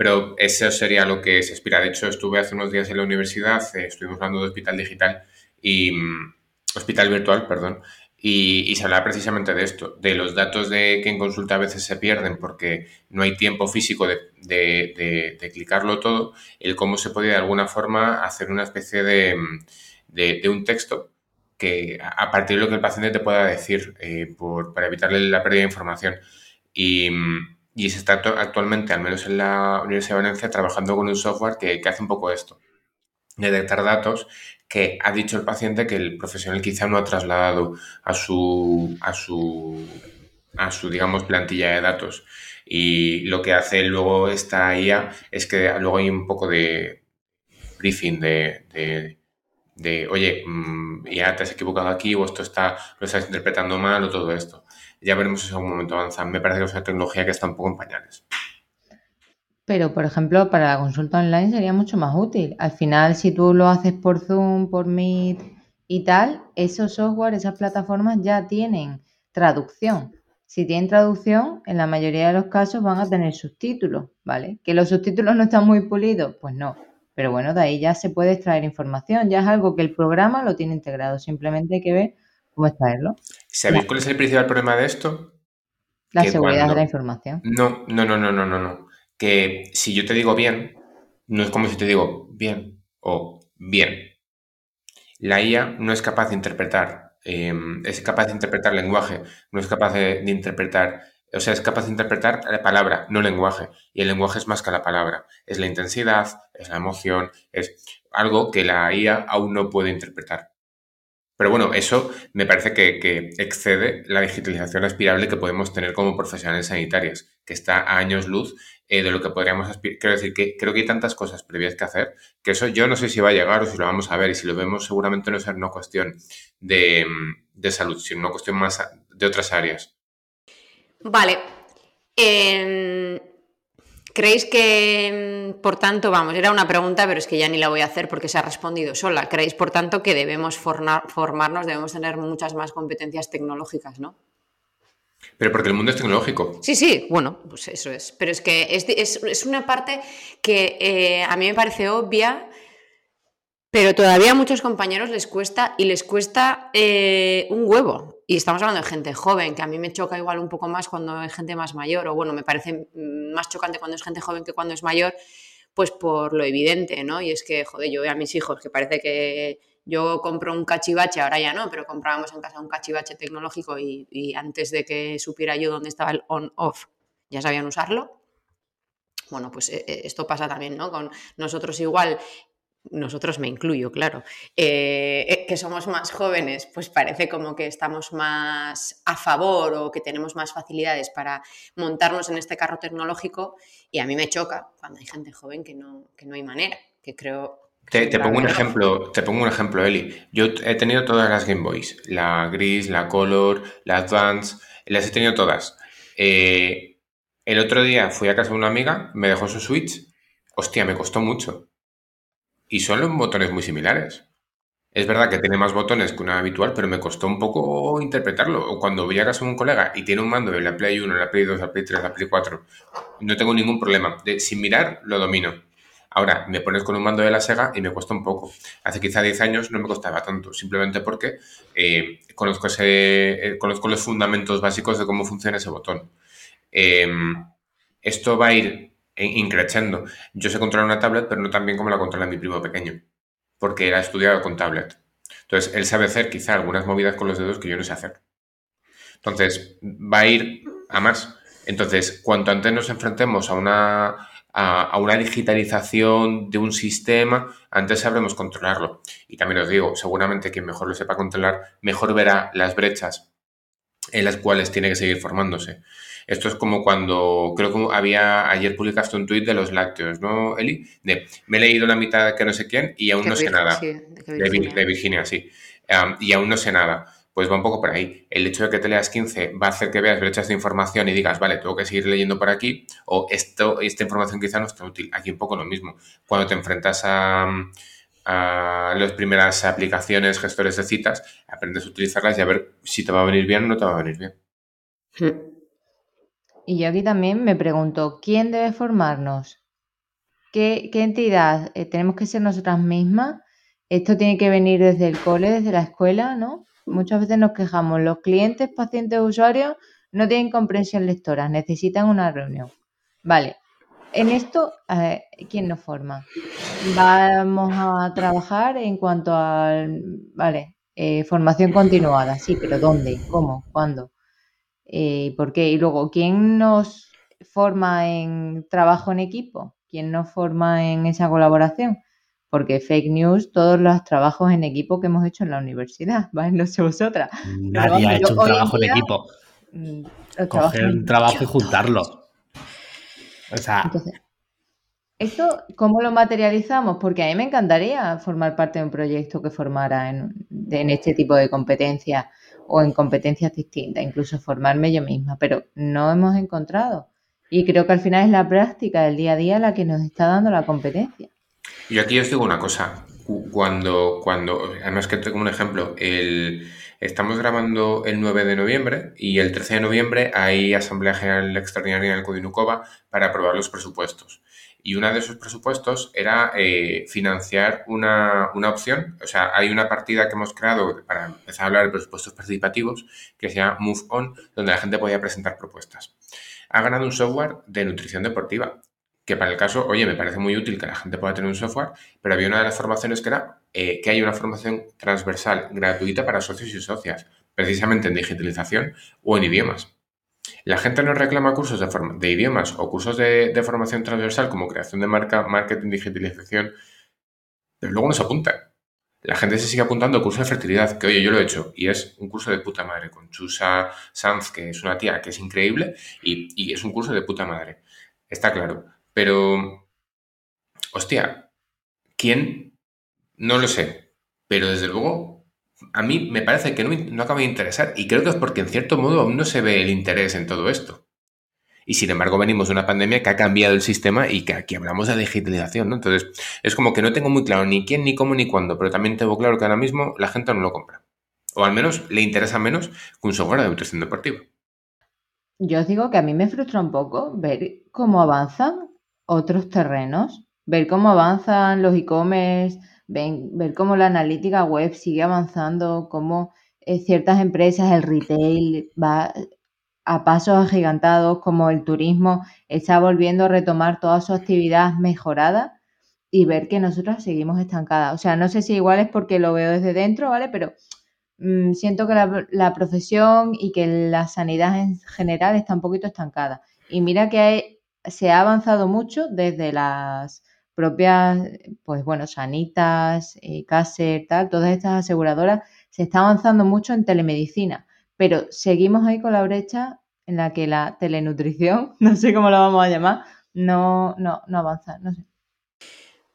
pero eso sería lo que se aspira. De hecho, estuve hace unos días en la universidad, eh, estuvimos hablando de hospital digital y mm, hospital virtual, perdón, y, se hablaba precisamente de esto, de los datos de que en consulta a veces se pierden porque no hay tiempo físico de, de, clicarlo todo, el cómo se podía de alguna forma hacer una especie de, mm, un texto que a partir de lo que el paciente te pueda decir eh, por, para evitarle la pérdida de información. Y, mm, y se está actualmente, al menos en la Universidad de Valencia, trabajando con un software que, hace un poco esto, detectar datos que ha dicho el paciente que el profesional quizá no ha trasladado a su, a su, a su digamos, plantilla de datos. Y lo que hace luego esta IA es que luego hay un poco de briefing de, de, oye, mm, ya te has equivocado aquí o esto está, lo estás interpretando mal o todo esto ya veremos si en algún momento avanza. Me parece que es una tecnología que está un poco en pañales. Pero, por ejemplo, para la consulta online sería mucho más útil. Al final, si tú lo haces por Zoom, por Meet y tal, esos software, esas plataformas ya tienen traducción. Si tienen traducción, en la mayoría de los casos van a tener subtítulos, ¿vale? Que los subtítulos no están muy pulidos, pues no. Pero bueno, de ahí ya se puede extraer información, ya es algo que el programa lo tiene integrado, simplemente hay que ver cómo extraerlo. ¿Sabéis cuál es el principal problema de esto? La seguridad de la información. No, no, no, no, no, no, no. Que si yo te digo bien, no es como si te digo bien o bien. La IA no es capaz de interpretar, em, es capaz de interpretar lenguaje, no es capaz de, interpretar, o sea, es capaz de interpretar la palabra, no lenguaje. Y el lenguaje es más que la palabra. Es la intensidad, es la emoción, es algo que la IA aún no puede interpretar. Pero bueno, eso me parece que, excede la digitalización aspirable que podemos tener como profesionales sanitarias, que está a años luz eh, de lo que podríamos aspirar. Quiero decir que creo que hay tantas cosas previas que hacer que eso yo no sé si va a llegar o si lo vamos a ver. Y si lo vemos, seguramente no será una cuestión de, de salud, sino una cuestión más de otras áreas. Vale. ¿Creéis que, por tanto, vamos, era una pregunta, pero es que ya ni la voy a hacer porque se ha respondido sola. ¿Creéis, por tanto, que debemos formarnos, debemos tener muchas más competencias tecnológicas, no? Pero porque el mundo es tecnológico. Sí, sí, bueno, pues eso es. Pero es que es, una parte que eh, a mí me parece obvia, pero todavía a muchos compañeros les cuesta y les cuesta eh, un huevo. Y estamos hablando de gente joven, que a mí me choca igual un poco más cuando hay gente más mayor, o bueno, me parece más chocante cuando es gente joven que cuando es mayor, pues por lo evidente, ¿no? Y es que, joder, yo veo a mis hijos que parece que yo compro un cachivache, ahora ya no, pero comprábamos en casa un cachivache tecnológico y, y antes de que supiera yo dónde estaba el on-off, ya sabían usarlo. Bueno, pues eh, eh, esto pasa también, ¿no? Con nosotros igual nosotros me incluyo, claro, eh, eh, que somos más jóvenes, pues parece como que estamos más a favor o que tenemos más facilidades para montarnos en este carro tecnológico y a mí me choca cuando hay gente joven que no, que no hay manera, que creo... Te, pongo un ejemplo, te pongo un ejemplo, Eli. Yo he tenido todas las Game Boys, la gris, la color, la advance, las he tenido todas. Eh, el otro día fui a casa de una amiga, me dejó su Switch, hostia, me costó mucho y son los botones muy similares. Es verdad que tiene más botones que una habitual, pero me costó un poco interpretarlo. Cuando voy a casa de un colega y tiene un mando de la Play 1, la Play 2, la Play 3, la Play 4, no tengo ningún problema. De, sin mirar, lo domino. Ahora, me pones con un mando de la Sega y me cuesta un poco. Hace quizá 10 años no me costaba tanto, simplemente porque eh, conozco, ese, eh, conozco los fundamentos básicos de cómo funciona ese botón. Em, esto va a ir increchendo. Yo sé controlar una tablet, pero no tan bien como la controla mi primo pequeño, porque él ha estudiado con tablet. Entonces, él sabe hacer quizá algunas movidas con los dedos que yo no sé hacer. Entonces, va a ir a más. Entonces, cuanto antes nos enfrentemos a una, a, una digitalización de un sistema, antes sabremos controlarlo. Y también os digo, seguramente quien mejor lo sepa controlar, mejor verá las brechas en las cuales tiene que seguir formándose. Esto es como cuando, creo que había, ayer publicaste un tuit de los lácteos, ¿no, Eli? De, me he leído la mitad que no sé quién y aún no sé nada. de, Virginia. sí. y aún no sé nada. Pues va un poco por ahí. El hecho de que te leas 15 va a hacer que veas brechas de información y digas, vale, tengo que seguir leyendo por aquí, o esto, esta información quizá no está útil. Aquí un poco lo mismo. Cuando te enfrentas a, a las primeras aplicaciones, gestores de citas, aprendes a utilizarlas y a ver si te va a venir bien o no te va a venir bien. Hmm. Y yo aquí también me pregunto, ¿quién debe formarnos? ¿Qué, entidad? Eh, ¿Tenemos que ser nosotras mismas? Esto tiene que venir desde el cole, desde la escuela, ¿no? Muchas veces nos quejamos, los clientes, pacientes, usuarios no tienen comprensión lectora, necesitan una reunión. Vale, en esto, ¿quién nos forma? Vamos a trabajar en cuanto a, vale, eh, formación continuada, sí, pero ¿dónde? ¿Cómo? ¿Cuándo? Eh, ¿Por qué? Y luego, ¿quién nos forma en trabajo en equipo? ¿Quién nos forma en esa colaboración? Porque fake news, todos los trabajos en equipo que hemos hecho en la universidad, ¿vale? No sé vosotras. Nadie ha hecho un trabajo en equipo. Mm, Coger un trabajo y juntarlo. O sea, Entonces, ¿Esto cómo lo materializamos? Porque a mí me encantaría formar parte de un proyecto que formara en, en este tipo de competencias o en competencias distintas, incluso formarme yo misma, pero no hemos encontrado. Y creo que al final es la práctica del día a día la que nos está dando la competencia. Y aquí os digo una cosa, cuando, cuando además que tengo un ejemplo, el, estamos grabando el 9 de noviembre y el 13 de noviembre hay Asamblea General Extraordinaria en el Codinucova para aprobar los presupuestos y uno de esos presupuestos era eh, financiar una, opción, o sea, hay una partida que hemos creado para empezar a hablar de presupuestos participativos que se llama Move On, donde la gente podía presentar propuestas. Ha ganado un software de nutrición deportiva, que para el caso, oye, me parece muy útil que la gente pueda tener un software, pero había una de las formaciones que era eh, que hay una formación transversal gratuita para socios y socias, precisamente en digitalización o en idiomas. La gente no reclama cursos de, idiomas o cursos de, formación transversal como creación de marca, marketing, digitalización, pero luego no se apunta. la gente se sigue apuntando a curso de fertilidad, que oye, yo lo he hecho, y es un curso de puta madre, con Chusa Sanz, que es una tía que es increíble, y, y es un curso de puta madre. Está claro. Pero, hostia, ¿quién? No lo sé. Pero desde luego, a mí me parece que no, acaba de interesar, y creo que es porque en cierto modo aún no se ve el interés en todo esto. Y sin embargo, venimos de una pandemia que ha cambiado el sistema y que aquí hablamos de digitalización, ¿no? Entonces, es como que no tengo muy claro ni quién, ni cómo, ni cuándo, pero también tengo claro que ahora mismo la gente no lo compra. O al menos le interesa menos que un software de nutrición deportiva. Yo os digo que a mí me frustra un poco ver cómo avanzan otros terrenos, ver cómo avanzan los e-commerce, ver cómo la analítica web sigue avanzando, cómo eh, ciertas empresas, el retail va a pasos agigantados, como el turismo está volviendo a retomar toda su actividad mejorada y ver que nosotros seguimos estancadas. O sea, no sé si igual es porque lo veo desde dentro, ¿vale? Pero mm, siento que la, profesión y que la sanidad en general está un poquito estancada. Y mira que se ha avanzado mucho desde las propias, pues bueno, Sanitas, eh, tal, todas estas aseguradoras, se está avanzando mucho en telemedicina, pero seguimos ahí con la brecha en la que la telenutrición, no sé cómo la vamos a llamar, no, no, no avanza, no sé.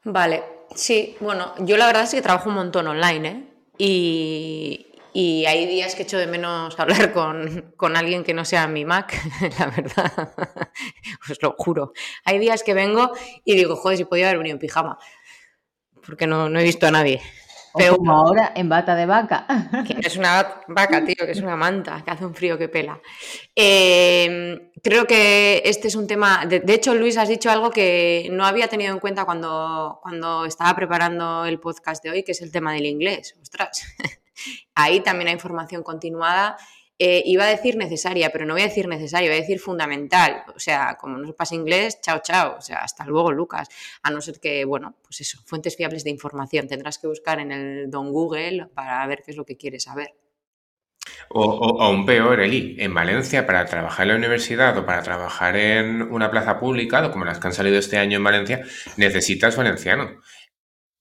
Vale, sí, bueno, yo la verdad es que trabajo un montón online, ¿eh? Y, y hay días que echo de menos hablar con, con, alguien que no sea mi Mac, la verdad, os lo juro. Hay días que vengo y digo, joder, si podía haber venido en pijama, porque no, no he visto a nadie. Pero como ahora en bata de vaca. Que no es una vaca, tío, que es una manta, que hace un frío que pela. Em, creo que este es un tema. De, hecho, Luis, has dicho algo que no había tenido en cuenta cuando, cuando estaba preparando el podcast de hoy, que es el tema del inglés. Ostras, ahí también hay información continuada eh, iba a decir necesaria, pero no voy a decir necesaria, voy a decir fundamental. O sea, como no pasa inglés, chao, chao. O sea, hasta luego, Lucas. A no ser que, bueno, pues eso, fuentes fiables de información. Tendrás que buscar en el Don Google para ver qué es lo que quieres saber. O, aún peor, Eli, en Valencia, para trabajar en la universidad o para trabajar en una plaza pública, como las que han salido este año en Valencia, necesitas valenciano.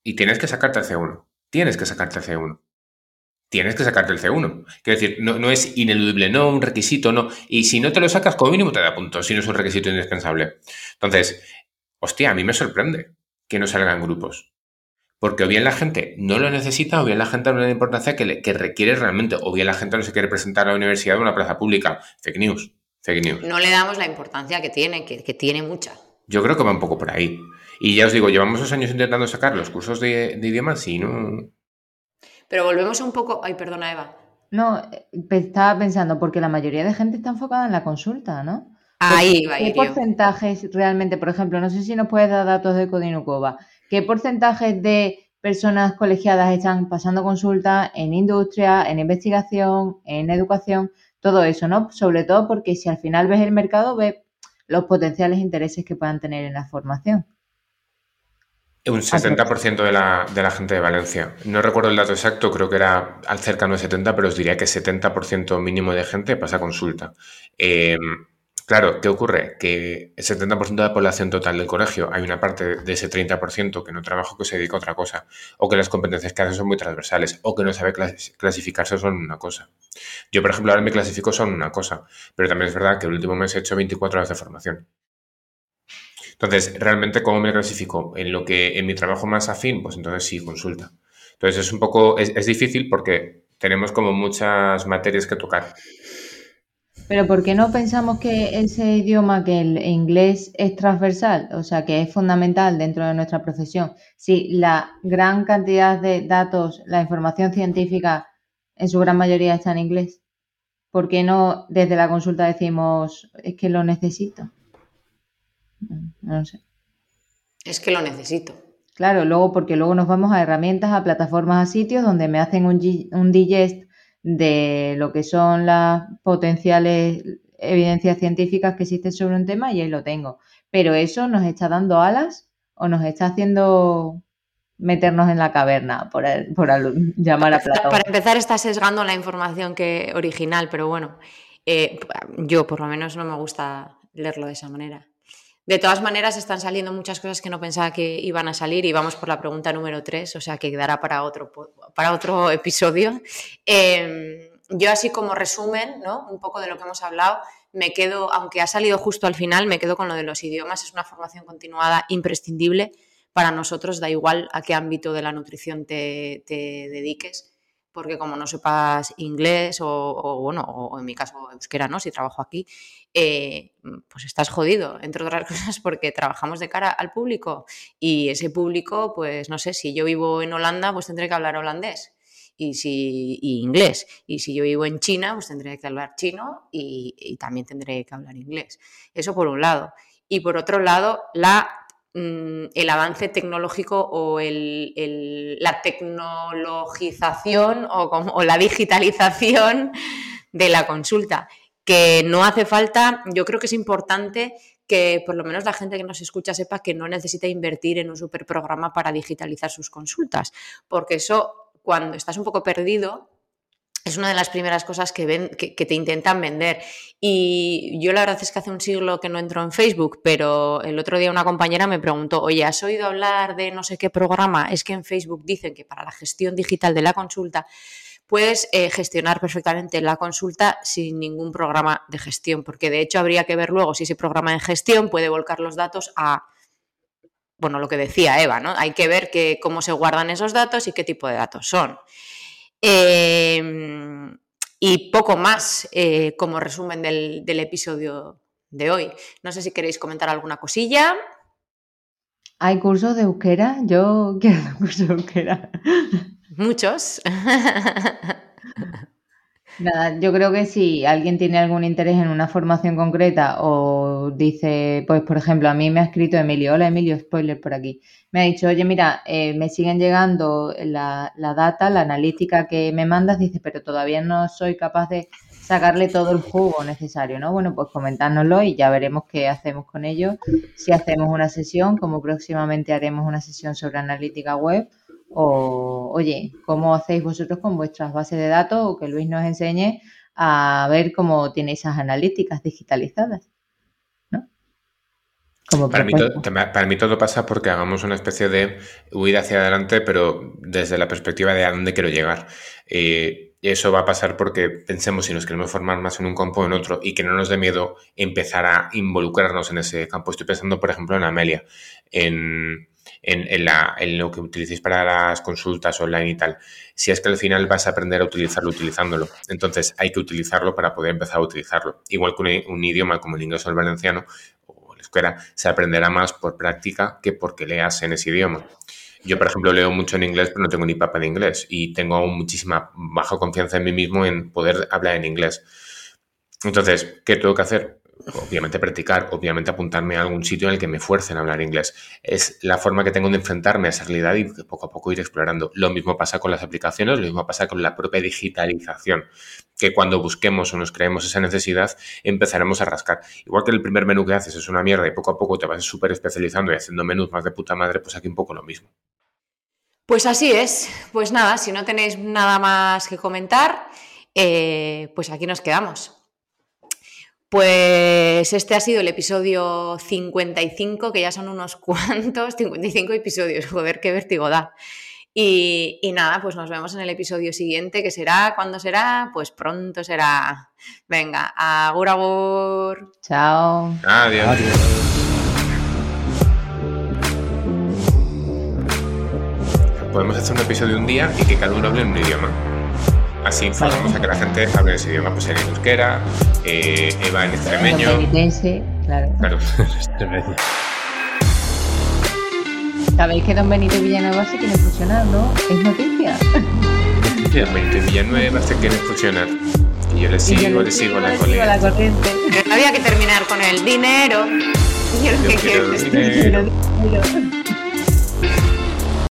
Y tienes que sacarte el C1. Tienes que sacarte el C1 tienes que sacarte el C1. Quiero decir, no, no, es ineludible, no un requisito, no. Y si no te lo sacas, como mínimo te da puntos, si no es un requisito indispensable. Entonces, hostia, a mí me sorprende que no salgan grupos. Porque o bien la gente no lo necesita, o bien la gente no le da importancia que, que requiere realmente, o bien la gente no se quiere presentar a la universidad o a una plaza pública. Fake news, fake news. No le damos la importancia que tiene, que, que tiene mucha. Yo creo que va un poco por ahí. Y ya os digo, llevamos dos años intentando sacar los cursos de, de idiomas y no, pero volvemos un poco. Ay, perdona, Eva. No, estaba pensando, porque la mayoría de gente está enfocada en la consulta, ¿no? Ahí va. ¿Qué porcentajes realmente, por ejemplo, no sé si nos puedes dar datos de Codinukova, qué porcentajes de personas colegiadas están pasando consulta en industria, en investigación, en educación, todo eso, ¿no? Sobre todo porque si al final ves el mercado, ves los potenciales intereses que puedan tener en la formación. Un 70% de la, de la gente de Valencia. No recuerdo el dato exacto, creo que era al cercano de 70, pero os diría que 70% mínimo de gente pasa consulta. Eh, claro, ¿qué ocurre? Que el 70% de la población total del colegio, hay una parte de ese 30% que no trabaja que se dedica a otra cosa, o que las competencias que hace son muy transversales, o que no sabe clasificarse son una cosa. Yo, por ejemplo, ahora me clasifico son una cosa, pero también es verdad que el último mes he hecho 24 horas de formación. Entonces, realmente, ¿cómo me clasifico? En lo que en mi trabajo más afín, pues entonces sí, consulta. Entonces es un poco, es, difícil porque tenemos como muchas materias que tocar. Pero ¿por qué no pensamos que ese idioma, que el inglés es transversal, o sea, que es fundamental dentro de nuestra profesión? Si la gran cantidad de datos, la información científica, en su gran mayoría está en inglés, ¿por qué no desde la consulta decimos, es que lo necesito? No sé. Es que lo necesito. Claro, luego porque luego nos vamos a herramientas, a plataformas, a sitios donde me hacen un, un digest de lo que son las potenciales evidencias científicas que existen sobre un tema y ahí lo tengo. Pero eso nos está dando alas o nos está haciendo meternos en la caverna, por, por llamar a Platón. Para empezar, está sesgando la información que original, pero bueno, eh, yo por lo menos no me gusta leerlo de esa manera. De todas maneras, están saliendo muchas cosas que no pensaba que iban a salir y vamos por la pregunta número 3, o sea que quedará para otro, para otro episodio. Em, yo así como resumen, ¿no? Un poco de lo que hemos hablado, me quedo, aunque ha salido justo al final, me quedo con lo de los idiomas, es una formación continuada imprescindible para nosotros, da igual a qué ámbito de la nutrición te, te dediques porque como no sepas inglés o, bueno, o en mi caso euskera, ¿no? Si trabajo aquí, eh, pues estás jodido, entre otras cosas porque trabajamos de cara al público y ese público, pues no sé, si yo vivo en Holanda, pues tendré que hablar holandés y, si, inglés. Y si yo vivo en China, pues tendré que hablar chino y, y también tendré que hablar inglés. Eso por un lado. Y por otro lado, la Mm, el avance tecnológico o la tecnologización o, la digitalización de la consulta. Que no hace falta, yo creo que es importante que por lo menos la gente que nos escucha sepa que no necesita invertir en un superprograma para digitalizar sus consultas, porque eso, cuando estás un poco perdido, es una de las primeras cosas que, ven, que, te intentan vender. Y yo la verdad es que hace un siglo que no entro en Facebook, pero el otro día una compañera me preguntó, oye, ¿has oído hablar de no sé qué programa? Es que en Facebook dicen que para la gestión digital de la consulta puedes eh, gestionar perfectamente la consulta sin ningún programa de gestión, porque de hecho habría que ver luego si ese programa de gestión puede volcar los datos a, bueno, lo que decía Eva, ¿no? Hay que ver que, cómo se guardan esos datos y qué tipo de datos son. Em, y poco más eh, como resumen del, episodio de hoy. No sé si queréis comentar alguna cosilla. ¿Hay cursos de euskera? Yo quiero cursos de euskera. Muchos. Nada, yo creo que si alguien tiene algún interés en una formación concreta o dice, pues por ejemplo, a mí me ha escrito Emilio, hola Emilio, spoiler por aquí, me ha dicho, oye, mira, eh, me siguen llegando la, la, data, la analítica que me mandas, dice, pero todavía no soy capaz de sacarle todo el jugo necesario, ¿no? Bueno, pues comentárnoslo y ya veremos qué hacemos con ello, si hacemos una sesión, como próximamente haremos una sesión sobre analítica web o, oye, ¿cómo hacéis vosotros con vuestras bases de datos? O que Luis nos enseñe a ver cómo tiene esas analíticas digitalizadas. ¿no? para, mí todo, para mí todo pasa porque hagamos una especie de huida hacia adelante, pero desde la perspectiva de a dónde quiero llegar. Eh, eso va a pasar porque pensemos si nos queremos formar más en un campo o en otro y que no nos dé miedo empezar a involucrarnos en ese campo. Estoy pensando, por ejemplo, en Amelia, en, en, lo que utilicéis para las consultas online y tal, si es que al final vas a aprender a utilizarlo utilizándolo. Entonces hay que utilizarlo para poder empezar a utilizarlo. Igual que un, idioma como el inglés o el valenciano o el escuela, se aprenderá más por práctica que porque leas en ese idioma. Yo, por ejemplo, leo mucho en inglés, pero no tengo ni papa de inglés y tengo muchísima baja confianza en mí mismo en poder hablar en inglés. Entonces, ¿qué tengo que hacer? Obviamente practicar, obviamente apuntarme a algún sitio en el que me fuercen a hablar inglés. Es la forma que tengo de enfrentarme a esa realidad y poco a poco ir explorando. Lo mismo pasa con las aplicaciones, lo mismo pasa con la propia digitalización, que cuando busquemos o nos creemos esa necesidad, empezaremos a rascar. Igual que el primer menú que haces es una mierda y poco a poco te vas súper especializando y haciendo menús más de puta madre, pues aquí un poco lo mismo. Pues así es. Pues nada, si no tenéis nada más que comentar, eh, pues aquí nos quedamos. Pues este ha sido el episodio 55, que ya son unos cuantos, 55 episodios, joder, qué vértigo da. Y, nada, pues nos vemos en el episodio siguiente, que será, ¿cuándo será? Pues pronto será. Venga, agur agur. Chao. Adiós. Adiós. Podemos hacer un episodio un día y que cada uno hable en un idioma. Así informamos a que la gente hable ese idioma, pues en euskera, eh, Eva en extremeño. claro. Claro, extremeño. Sabéis que Don Benito Villanueva se quiere fusionar, ¿no? Es noticia. Don Benito Villanueva se quiere fusionar. Y yo le sigo, le sigo, la, corriente. la corriente. Pero había que terminar con el dinero. Yo, yo quiero dinero. dinero.